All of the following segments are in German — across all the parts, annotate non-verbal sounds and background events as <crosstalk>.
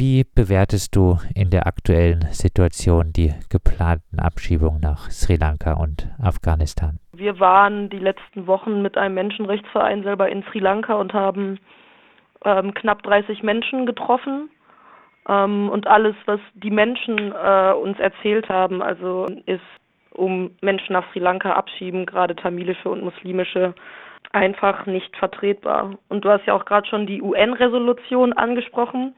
Wie bewertest du in der aktuellen Situation die geplanten Abschiebungen nach Sri Lanka und Afghanistan? Wir waren die letzten Wochen mit einem Menschenrechtsverein selber in Sri Lanka und haben ähm, knapp 30 Menschen getroffen. Ähm, und alles, was die Menschen äh, uns erzählt haben, also ist um Menschen nach Sri Lanka abschieben, gerade tamilische und muslimische, einfach nicht vertretbar. Und du hast ja auch gerade schon die UN-Resolution angesprochen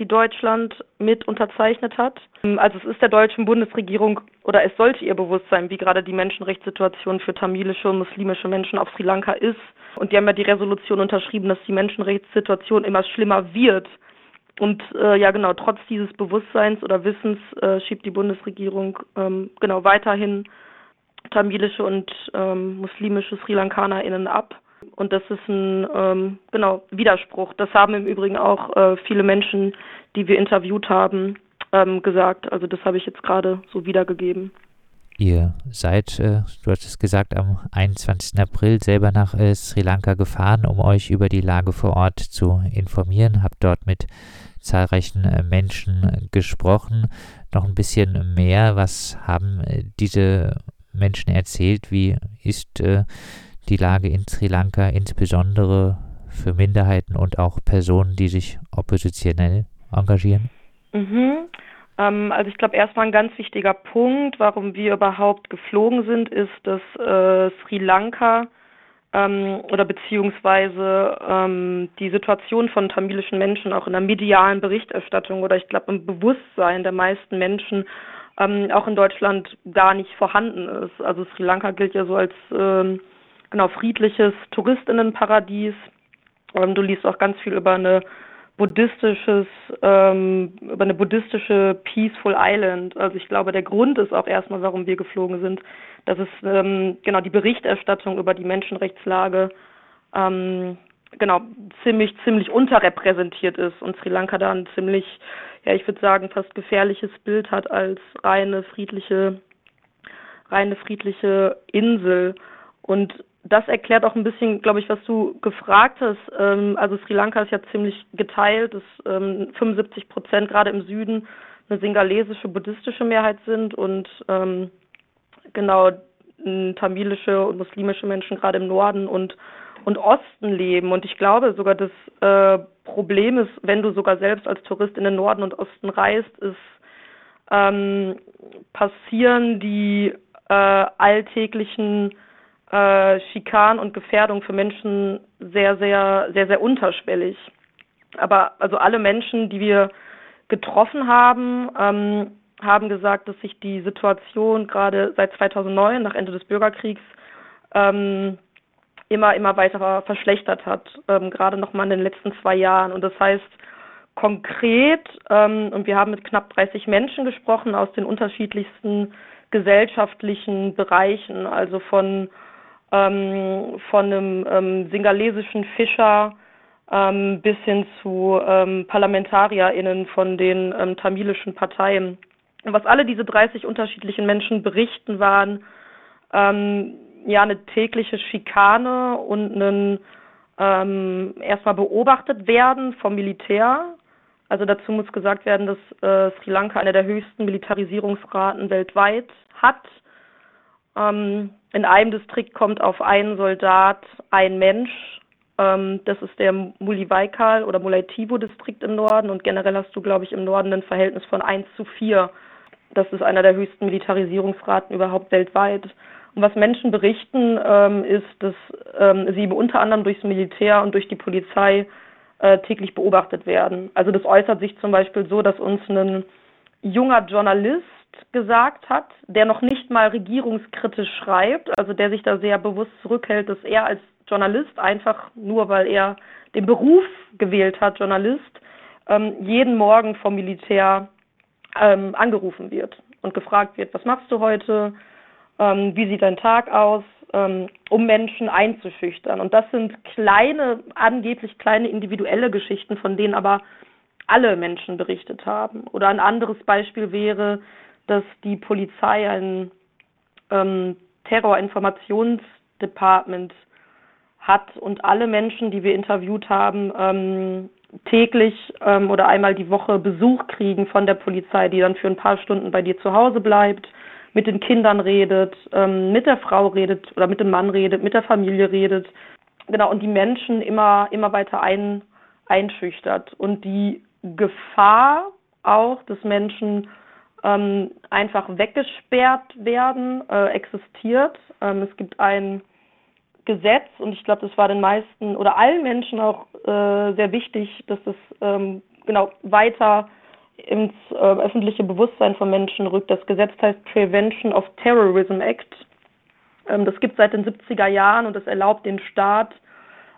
die Deutschland mit unterzeichnet hat. Also es ist der deutschen Bundesregierung oder es sollte ihr bewusst sein, wie gerade die Menschenrechtssituation für tamilische und muslimische Menschen auf Sri Lanka ist. Und die haben ja die Resolution unterschrieben, dass die Menschenrechtssituation immer schlimmer wird. Und äh, ja genau, trotz dieses Bewusstseins oder Wissens äh, schiebt die Bundesregierung ähm, genau weiterhin tamilische und ähm, muslimische Sri LankanerInnen ab. Und das ist ein ähm, genau Widerspruch. Das haben im Übrigen auch äh, viele Menschen, die wir interviewt haben, ähm, gesagt. Also das habe ich jetzt gerade so wiedergegeben. Ihr seid, äh, du hast es gesagt, am 21. April selber nach äh, Sri Lanka gefahren, um euch über die Lage vor Ort zu informieren. Habt dort mit zahlreichen äh, Menschen gesprochen. Noch ein bisschen mehr. Was haben äh, diese Menschen erzählt? Wie ist äh, die Lage in Sri Lanka, insbesondere für Minderheiten und auch Personen, die sich oppositionell engagieren? Mhm. Ähm, also ich glaube, erstmal ein ganz wichtiger Punkt, warum wir überhaupt geflogen sind, ist, dass äh, Sri Lanka ähm, oder beziehungsweise ähm, die Situation von tamilischen Menschen auch in der medialen Berichterstattung oder ich glaube im Bewusstsein der meisten Menschen ähm, auch in Deutschland gar nicht vorhanden ist. Also Sri Lanka gilt ja so als ähm, genau friedliches Touristinnenparadies. Ähm, du liest auch ganz viel über eine buddhistisches, ähm, über eine buddhistische Peaceful Island. Also ich glaube, der Grund ist auch erstmal, warum wir geflogen sind, dass es ähm, genau die Berichterstattung über die Menschenrechtslage ähm, genau ziemlich ziemlich unterrepräsentiert ist und Sri Lanka da ein ziemlich, ja ich würde sagen fast gefährliches Bild hat als reine friedliche reine friedliche Insel und das erklärt auch ein bisschen, glaube ich, was du gefragt hast. Ähm, also Sri Lanka ist ja ziemlich geteilt, dass ähm, 75 Prozent gerade im Süden eine singalesische buddhistische Mehrheit sind und ähm, genau tamilische und muslimische Menschen gerade im Norden und und Osten leben. Und ich glaube sogar, das äh, Problem ist, wenn du sogar selbst als Tourist in den Norden und Osten reist, ist ähm, passieren die äh, alltäglichen äh, Schikan und Gefährdung für Menschen sehr, sehr, sehr, sehr unterschwellig. Aber also alle Menschen, die wir getroffen haben, ähm, haben gesagt, dass sich die Situation gerade seit 2009, nach Ende des Bürgerkriegs, ähm, immer, immer weiter verschlechtert hat, ähm, gerade nochmal in den letzten zwei Jahren. Und das heißt konkret, ähm, und wir haben mit knapp 30 Menschen gesprochen aus den unterschiedlichsten gesellschaftlichen Bereichen, also von ähm, von einem ähm, singalesischen Fischer ähm, bis hin zu ähm, ParlamentarierInnen von den ähm, tamilischen Parteien. Und was alle diese 30 unterschiedlichen Menschen berichten, waren ähm, ja eine tägliche Schikane und ein ähm, erstmal beobachtet werden vom Militär. Also dazu muss gesagt werden, dass äh, Sri Lanka eine der höchsten Militarisierungsraten weltweit hat. Ähm, in einem Distrikt kommt auf einen Soldat ein Mensch. Ähm, das ist der Mulivaikal oder Mulaitivo-Distrikt im Norden. Und generell hast du, glaube ich, im Norden ein Verhältnis von 1 zu 4. Das ist einer der höchsten Militarisierungsraten überhaupt weltweit. Und was Menschen berichten, ähm, ist, dass ähm, sie unter anderem durchs Militär und durch die Polizei äh, täglich beobachtet werden. Also das äußert sich zum Beispiel so, dass uns ein junger Journalist gesagt hat, der noch nicht mal regierungskritisch schreibt, also der sich da sehr bewusst zurückhält, dass er als Journalist einfach nur, weil er den Beruf gewählt hat, Journalist, ähm, jeden Morgen vom Militär ähm, angerufen wird und gefragt wird, was machst du heute, ähm, wie sieht dein Tag aus, ähm, um Menschen einzuschüchtern. Und das sind kleine, angeblich kleine individuelle Geschichten, von denen aber alle Menschen berichtet haben. Oder ein anderes Beispiel wäre, dass die Polizei ein ähm, Terrorinformationsdepartment hat und alle Menschen, die wir interviewt haben, ähm, täglich ähm, oder einmal die Woche Besuch kriegen von der Polizei, die dann für ein paar Stunden bei dir zu Hause bleibt, mit den Kindern redet, ähm, mit der Frau redet oder mit dem Mann redet, mit der Familie redet. Genau, und die Menschen immer, immer weiter ein, einschüchtert. Und die Gefahr auch, dass Menschen ähm, einfach weggesperrt werden, äh, existiert. Ähm, es gibt ein Gesetz und ich glaube, das war den meisten oder allen Menschen auch äh, sehr wichtig, dass das ähm, genau weiter ins äh, öffentliche Bewusstsein von Menschen rückt. Das Gesetz heißt Prevention of Terrorism Act. Ähm, das gibt es seit den 70er Jahren und das erlaubt den Staat,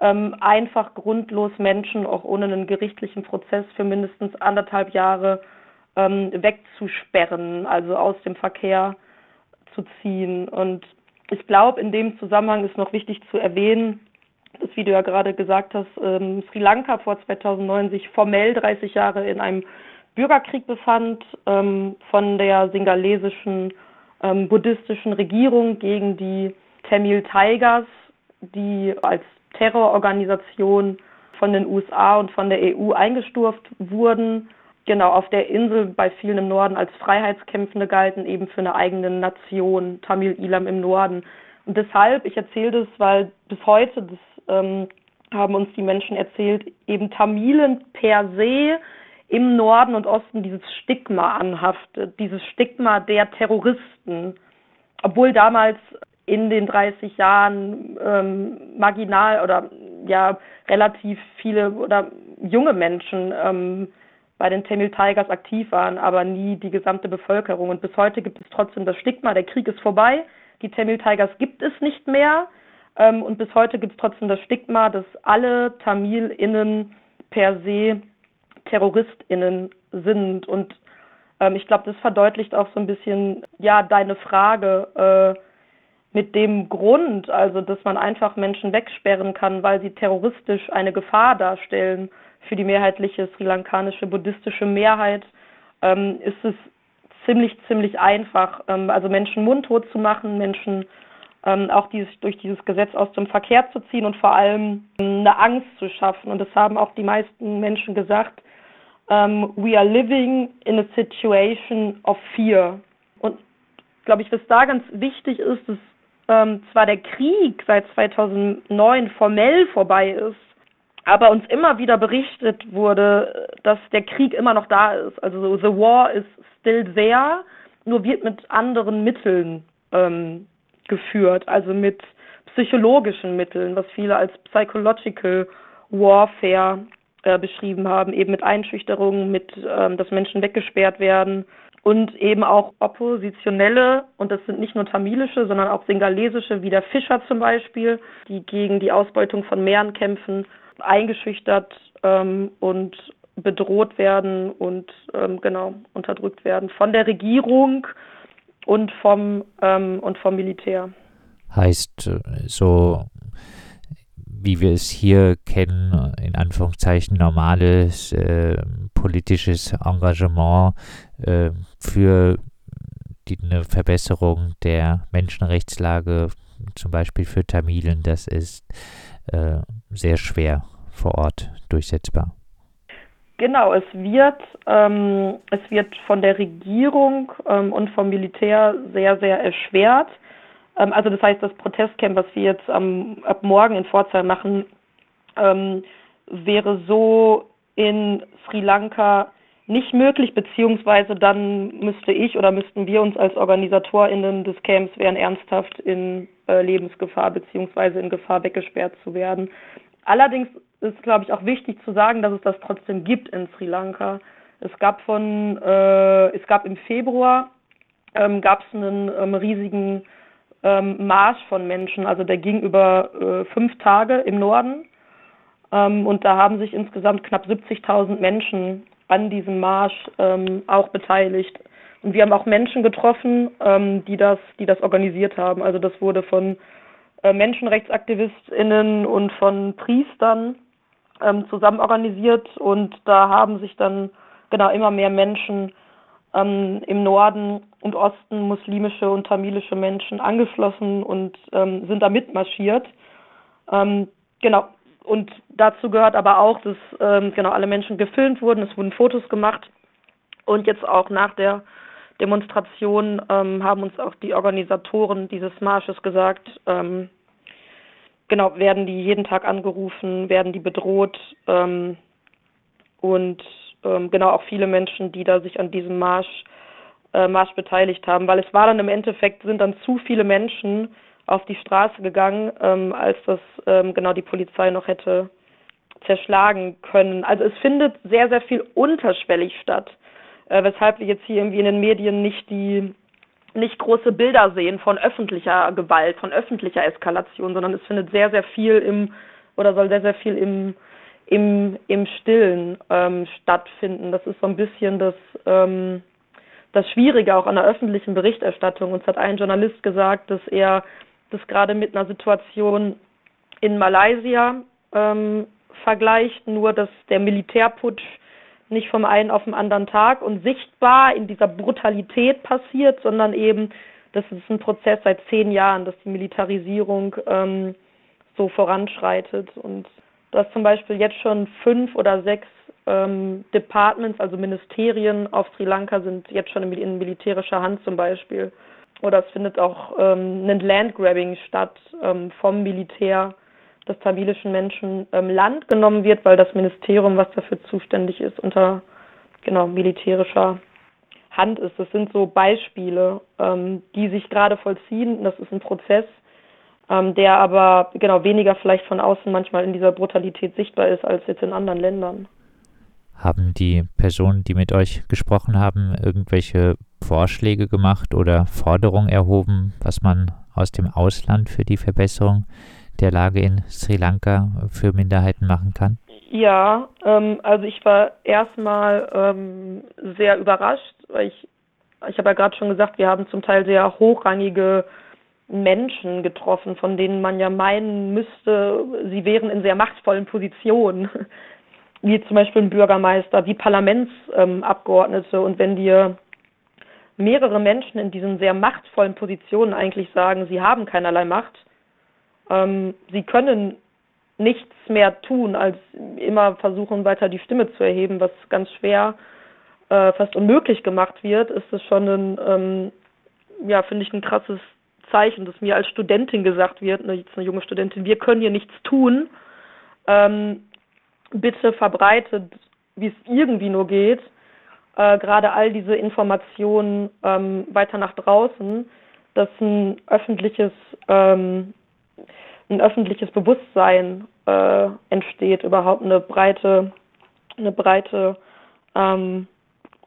ähm, einfach grundlos Menschen auch ohne einen gerichtlichen Prozess für mindestens anderthalb Jahre ähm, wegzusperren, also aus dem Verkehr zu ziehen. Und ich glaube, in dem Zusammenhang ist noch wichtig zu erwähnen, das, wie du ja gerade gesagt hast, ähm, Sri Lanka vor 2009 sich formell 30 Jahre in einem Bürgerkrieg befand ähm, von der singalesischen ähm, buddhistischen Regierung gegen die Tamil Tigers, die als Terrororganisation von den USA und von der EU eingestuft wurden genau auf der Insel bei vielen im Norden als Freiheitskämpfende galten, eben für eine eigene Nation, Tamil Ilam im Norden. Und deshalb, ich erzähle das, weil bis heute, das ähm, haben uns die Menschen erzählt, eben Tamilen per se im Norden und Osten dieses Stigma anhaftet, dieses Stigma der Terroristen. Obwohl damals in den 30 Jahren ähm, marginal oder ja relativ viele oder junge Menschen ähm, bei den Tamil Tigers aktiv waren, aber nie die gesamte Bevölkerung. Und bis heute gibt es trotzdem das Stigma, der Krieg ist vorbei, die Tamil Tigers gibt es nicht mehr. Ähm, und bis heute gibt es trotzdem das Stigma, dass alle TamilInnen per se TerroristInnen sind. Und ähm, ich glaube, das verdeutlicht auch so ein bisschen, ja, deine Frage, äh, mit dem Grund, also dass man einfach Menschen wegsperren kann, weil sie terroristisch eine Gefahr darstellen für die mehrheitliche sri lankanische buddhistische Mehrheit ähm, ist es ziemlich, ziemlich einfach, ähm, also Menschen mundtot zu machen, Menschen ähm, auch dieses, durch dieses Gesetz aus dem Verkehr zu ziehen und vor allem ähm, eine Angst zu schaffen. Und das haben auch die meisten Menschen gesagt. Ähm, we are living in a situation of fear. Und glaube ich, was da ganz wichtig ist, dass ähm, zwar der Krieg seit 2009 formell vorbei ist, aber uns immer wieder berichtet wurde, dass der Krieg immer noch da ist. Also the war is still there, nur wird mit anderen Mitteln ähm, geführt, also mit psychologischen Mitteln, was viele als psychological warfare äh, beschrieben haben, eben mit Einschüchterungen, mit, ähm, dass Menschen weggesperrt werden und eben auch oppositionelle, und das sind nicht nur tamilische, sondern auch singalesische, wie der Fischer zum Beispiel, die gegen die Ausbeutung von Meeren kämpfen eingeschüchtert ähm, und bedroht werden und ähm, genau unterdrückt werden von der Regierung und vom ähm, und vom Militär. Heißt äh, so wie wir es hier kennen, in Anführungszeichen normales äh, politisches Engagement äh, für die, eine Verbesserung der Menschenrechtslage, zum Beispiel für Tamilen, das ist äh, sehr schwer vor Ort durchsetzbar. Genau, es wird, ähm, es wird von der Regierung ähm, und vom Militär sehr, sehr erschwert. Ähm, also das heißt, das Protestcamp, was wir jetzt ab morgen in Pforzheim machen, ähm, wäre so in Sri Lanka nicht möglich, beziehungsweise dann müsste ich oder müssten wir uns als OrganisatorInnen des Camps wären ernsthaft in äh, Lebensgefahr beziehungsweise in Gefahr weggesperrt zu werden. Allerdings ist, glaube ich, auch wichtig zu sagen, dass es das trotzdem gibt in Sri Lanka. Es gab von, äh, es gab im Februar ähm, gab es einen ähm, riesigen ähm, Marsch von Menschen, also der ging über äh, fünf Tage im Norden ähm, und da haben sich insgesamt knapp 70.000 Menschen an diesem Marsch ähm, auch beteiligt. Und wir haben auch Menschen getroffen, ähm, die das, die das organisiert haben. Also das wurde von äh, MenschenrechtsaktivistInnen und von Priestern ähm, zusammen organisiert und da haben sich dann genau immer mehr Menschen ähm, im Norden und Osten, muslimische und tamilische Menschen angeschlossen und ähm, sind da mitmarschiert. Ähm, genau. und dazu gehört aber auch, dass ähm, genau alle Menschen gefilmt wurden, es wurden Fotos gemacht und jetzt auch nach der Demonstration ähm, haben uns auch die Organisatoren dieses Marsches gesagt, ähm, genau, werden die jeden Tag angerufen, werden die bedroht ähm, und ähm, genau auch viele Menschen, die da sich an diesem Marsch, äh, Marsch beteiligt haben, weil es war dann im Endeffekt, sind dann zu viele Menschen auf die Straße gegangen, ähm, als das ähm, genau die Polizei noch hätte zerschlagen können. Also es findet sehr, sehr viel unterschwellig statt, äh, weshalb wir jetzt hier irgendwie in den Medien nicht die nicht große Bilder sehen von öffentlicher Gewalt, von öffentlicher Eskalation, sondern es findet sehr, sehr viel im oder soll sehr, sehr viel im im, im Stillen ähm, stattfinden. Das ist so ein bisschen das, ähm, das Schwierige auch an der öffentlichen Berichterstattung. Uns hat ein Journalist gesagt, dass er das gerade mit einer Situation in Malaysia ähm, vergleicht, nur dass der Militärputsch nicht vom einen auf den anderen Tag und sichtbar in dieser Brutalität passiert, sondern eben, das ist ein Prozess seit zehn Jahren, dass die Militarisierung ähm, so voranschreitet. Und dass zum Beispiel jetzt schon fünf oder sechs ähm, Departments, also Ministerien auf Sri Lanka sind jetzt schon in, militärischer Hand zum Beispiel. Oder es findet auch ähm, ein Landgrabbing statt ähm, vom Militär, dass tamilischen Menschen ähm, Land genommen wird, weil das Ministerium, was dafür zuständig ist, unter genau militärischer Hand ist. Das sind so Beispiele, ähm, die sich gerade vollziehen. Das ist ein Prozess, ähm, der aber genau weniger vielleicht von außen manchmal in dieser Brutalität sichtbar ist als jetzt in anderen Ländern. Haben die Personen, die mit euch gesprochen haben, irgendwelche Vorschläge gemacht oder Forderungen erhoben, was man aus dem Ausland für die Verbesserung der Lage in Sri Lanka für Minderheiten machen kann? Ja, ähm, also ich war erstmal ähm, sehr überrascht, weil ich, ich habe ja gerade schon gesagt, wir haben zum Teil sehr hochrangige Menschen getroffen, von denen man ja meinen müsste, sie wären in sehr machtvollen Positionen, <laughs> wie zum Beispiel ein Bürgermeister, wie Parlamentsabgeordnete. Ähm, und wenn dir mehrere Menschen in diesen sehr machtvollen Positionen eigentlich sagen, sie haben keinerlei Macht. Ähm, sie können nichts mehr tun, als immer versuchen, weiter die Stimme zu erheben, was ganz schwer, äh, fast unmöglich gemacht wird, ist es schon ein, ähm, ja, finde ich, ein krasses Zeichen, dass mir als Studentin gesagt wird, ne, jetzt eine junge Studentin, wir können hier nichts tun. Ähm, bitte verbreitet, wie es irgendwie nur geht, äh, gerade all diese Informationen ähm, weiter nach draußen, dass ein öffentliches, ähm, ein öffentliches Bewusstsein äh, entsteht, überhaupt eine breite, eine breite, ähm,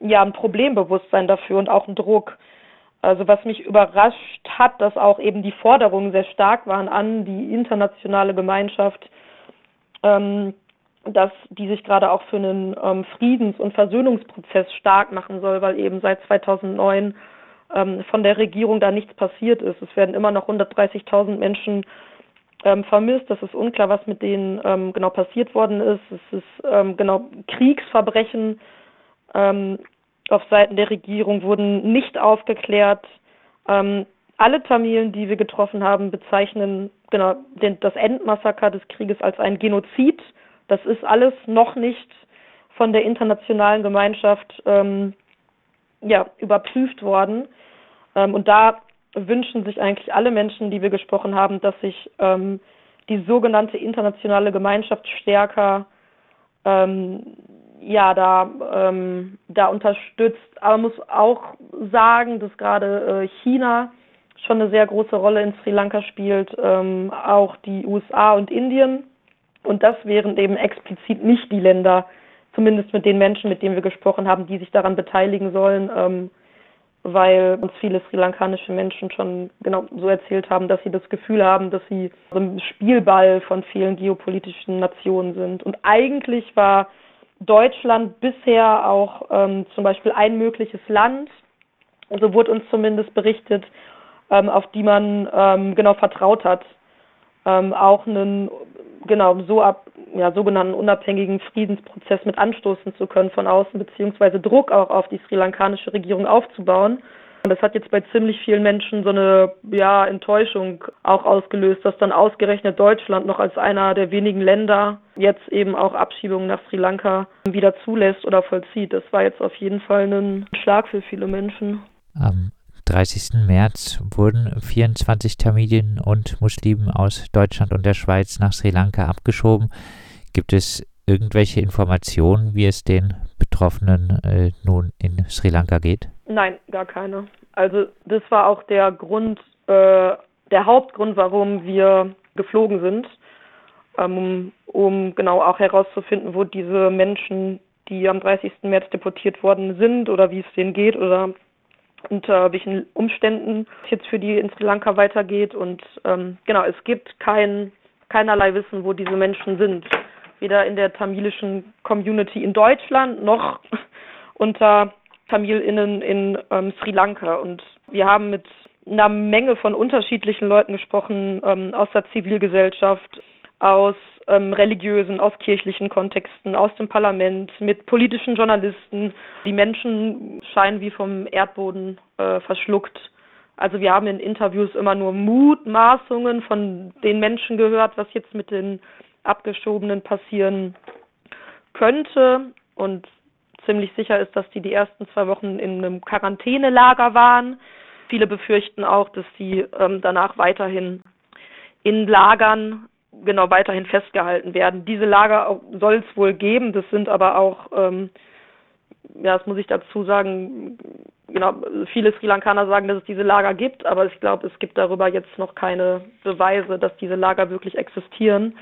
ja, ein Problembewusstsein dafür und auch ein Druck. Also was mich überrascht hat, dass auch eben die Forderungen sehr stark waren an die internationale Gemeinschaft, ähm, dass die sich gerade auch für einen ähm, Friedens- und Versöhnungsprozess stark machen soll, weil eben seit 2009 ähm, von der Regierung da nichts passiert ist. Es werden immer noch 130.000 Menschen ähm, vermisst. Es ist unklar, was mit denen ähm, genau passiert worden ist. Es ist ähm, genau Kriegsverbrechen ähm, auf Seiten der Regierung wurden nicht aufgeklärt. Ähm, alle Tamilen, die wir getroffen haben, bezeichnen genau den, das Endmassaker des Krieges als ein Genozid. Das ist alles noch nicht von der internationalen Gemeinschaft ähm, ja, überprüft worden. Ähm, und da wünschen sich eigentlich alle Menschen, die wir gesprochen haben, dass sich ähm, die sogenannte internationale Gemeinschaft stärker ähm, ja, da, ähm, da unterstützt. Aber man muss auch sagen, dass gerade äh, China schon eine sehr große Rolle in Sri Lanka spielt, ähm, auch die USA und Indien und das wären eben explizit nicht die Länder, zumindest mit den Menschen, mit denen wir gesprochen haben, die sich daran beteiligen sollen, ähm, weil uns viele sri lankanische Menschen schon genau so erzählt haben, dass sie das Gefühl haben, dass sie so ein Spielball von vielen geopolitischen Nationen sind. Und eigentlich war Deutschland bisher auch ähm, zum Beispiel ein mögliches Land, so also wurde uns zumindest berichtet, ähm, auf die man ähm, genau vertraut hat, ähm, auch einen genau so ab ja, sogenannten unabhängigen Friedensprozess mit anstoßen zu können von außen, beziehungsweise Druck auch auf die sri lankanische Regierung aufzubauen. Das hat jetzt bei ziemlich vielen Menschen so eine ja, Enttäuschung auch ausgelöst, dass dann ausgerechnet Deutschland noch als einer der wenigen Länder jetzt eben auch Abschiebungen nach Sri Lanka wieder zulässt oder vollzieht. Das war jetzt auf jeden Fall ein Schlag für viele Menschen. Am 30. März wurden 24 Tamilen und Muslimen aus Deutschland und der Schweiz nach Sri Lanka abgeschoben. Gibt es irgendwelche Informationen, wie es den Betroffenen äh, nun in Sri Lanka geht? Nein, gar keine. Also das war auch der Grund, äh, der Hauptgrund, warum wir geflogen sind, ähm, um genau auch herauszufinden, wo diese Menschen, die am 30. März deportiert worden sind oder wie es denen geht oder unter welchen Umständen es jetzt für die in Sri Lanka weitergeht. Und ähm, genau, es gibt kein, keinerlei Wissen, wo diese Menschen sind. Weder in der tamilischen Community in Deutschland noch <laughs> unter TamilInnen in ähm, Sri Lanka. Und wir haben mit einer Menge von unterschiedlichen Leuten gesprochen, ähm, aus der Zivilgesellschaft, aus ähm, religiösen, aus kirchlichen Kontexten, aus dem Parlament, mit politischen Journalisten. Die Menschen scheinen wie vom Erdboden äh, verschluckt. Also wir haben in Interviews immer nur Mutmaßungen von den Menschen gehört, was jetzt mit den Abgeschobenen passieren könnte. Und ziemlich sicher ist, dass die die ersten zwei Wochen in einem Quarantänelager waren. Viele befürchten auch, dass sie ähm, danach weiterhin in Lagern genau weiterhin festgehalten werden. Diese Lager soll es wohl geben, das sind aber auch, ähm, ja, das muss ich dazu sagen, genau, viele Sri Lankaner sagen, dass es diese Lager gibt, aber ich glaube, es gibt darüber jetzt noch keine Beweise, dass diese Lager wirklich existieren.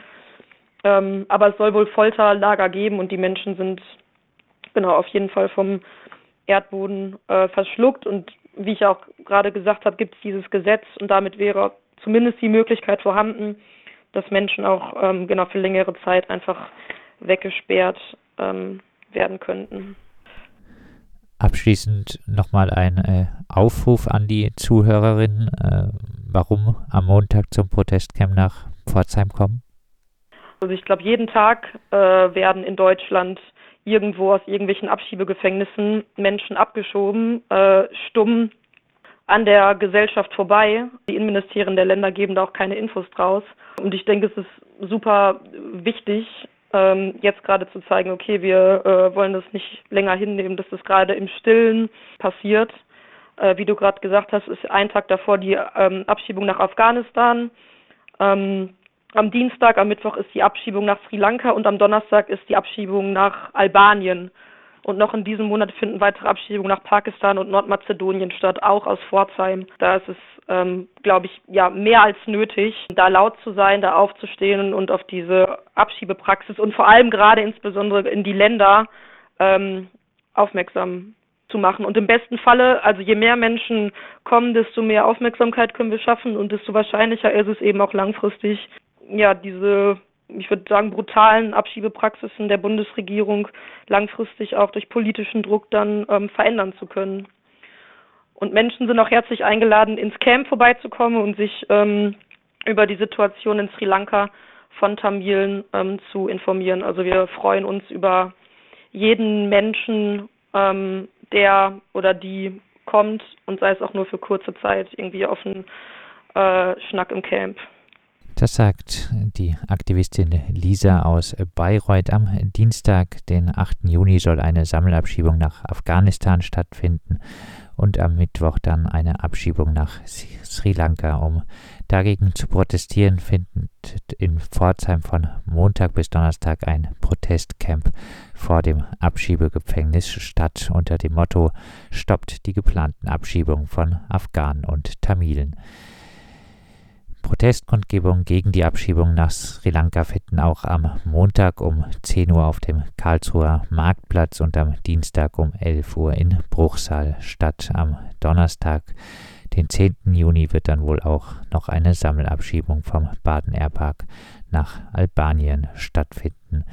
Ähm, aber es soll wohl Folterlager geben und die Menschen sind genau auf jeden Fall vom Erdboden äh, verschluckt und wie ich auch gerade gesagt habe, gibt es dieses Gesetz und damit wäre zumindest die Möglichkeit vorhanden, dass Menschen auch ähm, genau für längere Zeit einfach weggesperrt ähm, werden könnten. Abschließend nochmal ein äh, Aufruf an die Zuhörerinnen, äh, warum am Montag zum Protestcamp nach Pforzheim kommen. Also ich glaube, jeden Tag äh, werden in Deutschland irgendwo aus irgendwelchen Abschiebegefängnissen Menschen abgeschoben, äh, stumm an der Gesellschaft vorbei. Die Innenministerien der Länder geben da auch keine Infos draus. Und ich denke, es ist super wichtig, ähm, jetzt gerade zu zeigen, okay, wir äh, wollen das nicht länger hinnehmen, dass das gerade im Stillen passiert. Äh, wie du gerade gesagt hast, ist ein Tag davor die ähm, Abschiebung nach Afghanistan. Ähm, am Dienstag, am Mittwoch ist die Abschiebung nach Sri Lanka und am Donnerstag ist die Abschiebung nach Albanien. Und noch in diesem Monat finden weitere Abschiebungen nach Pakistan und Nordmazedonien statt, auch aus Pforzheim. Da ist es, ähm, glaube ich, ja mehr als nötig, da laut zu sein, da aufzustehen und auf diese Abschiebepraxis und vor allem gerade insbesondere in die Länder ähm, aufmerksam zu machen. Und im besten Falle, also je mehr Menschen kommen, desto mehr Aufmerksamkeit können wir schaffen und desto wahrscheinlicher ist es eben auch langfristig, ja, diese ich würde sagen, brutalen Abschiebepraxisen der Bundesregierung langfristig auch durch politischen Druck dann ähm, verändern zu können. Und Menschen sind auch herzlich eingeladen, ins Camp vorbeizukommen und sich ähm, über die Situation in Sri Lanka von Tamilen ähm, zu informieren. Also wir freuen uns über jeden Menschen, ähm, der oder die kommt und sei es auch nur für kurze Zeit irgendwie auf einen äh, Schnack im Camp. Das sagt die Aktivistin Lisa aus Bayreuth. Am Dienstag, den 8. Juni, soll eine Sammelabschiebung nach Afghanistan stattfinden und am Mittwoch dann eine Abschiebung nach Sri Lanka. Um dagegen zu protestieren, findet in Pforzheim von Montag bis Donnerstag ein Protestcamp vor dem Abschiebegefängnis statt unter dem Motto Stoppt die geplanten Abschiebungen von Afghanen und Tamilen. Protestkundgebungen gegen die Abschiebung nach Sri Lanka finden auch am Montag um 10 Uhr auf dem Karlsruher Marktplatz und am Dienstag um 11 Uhr in Bruchsal statt. Am Donnerstag, den 10. Juni, wird dann wohl auch noch eine Sammelabschiebung vom Baden Airpark nach Albanien stattfinden.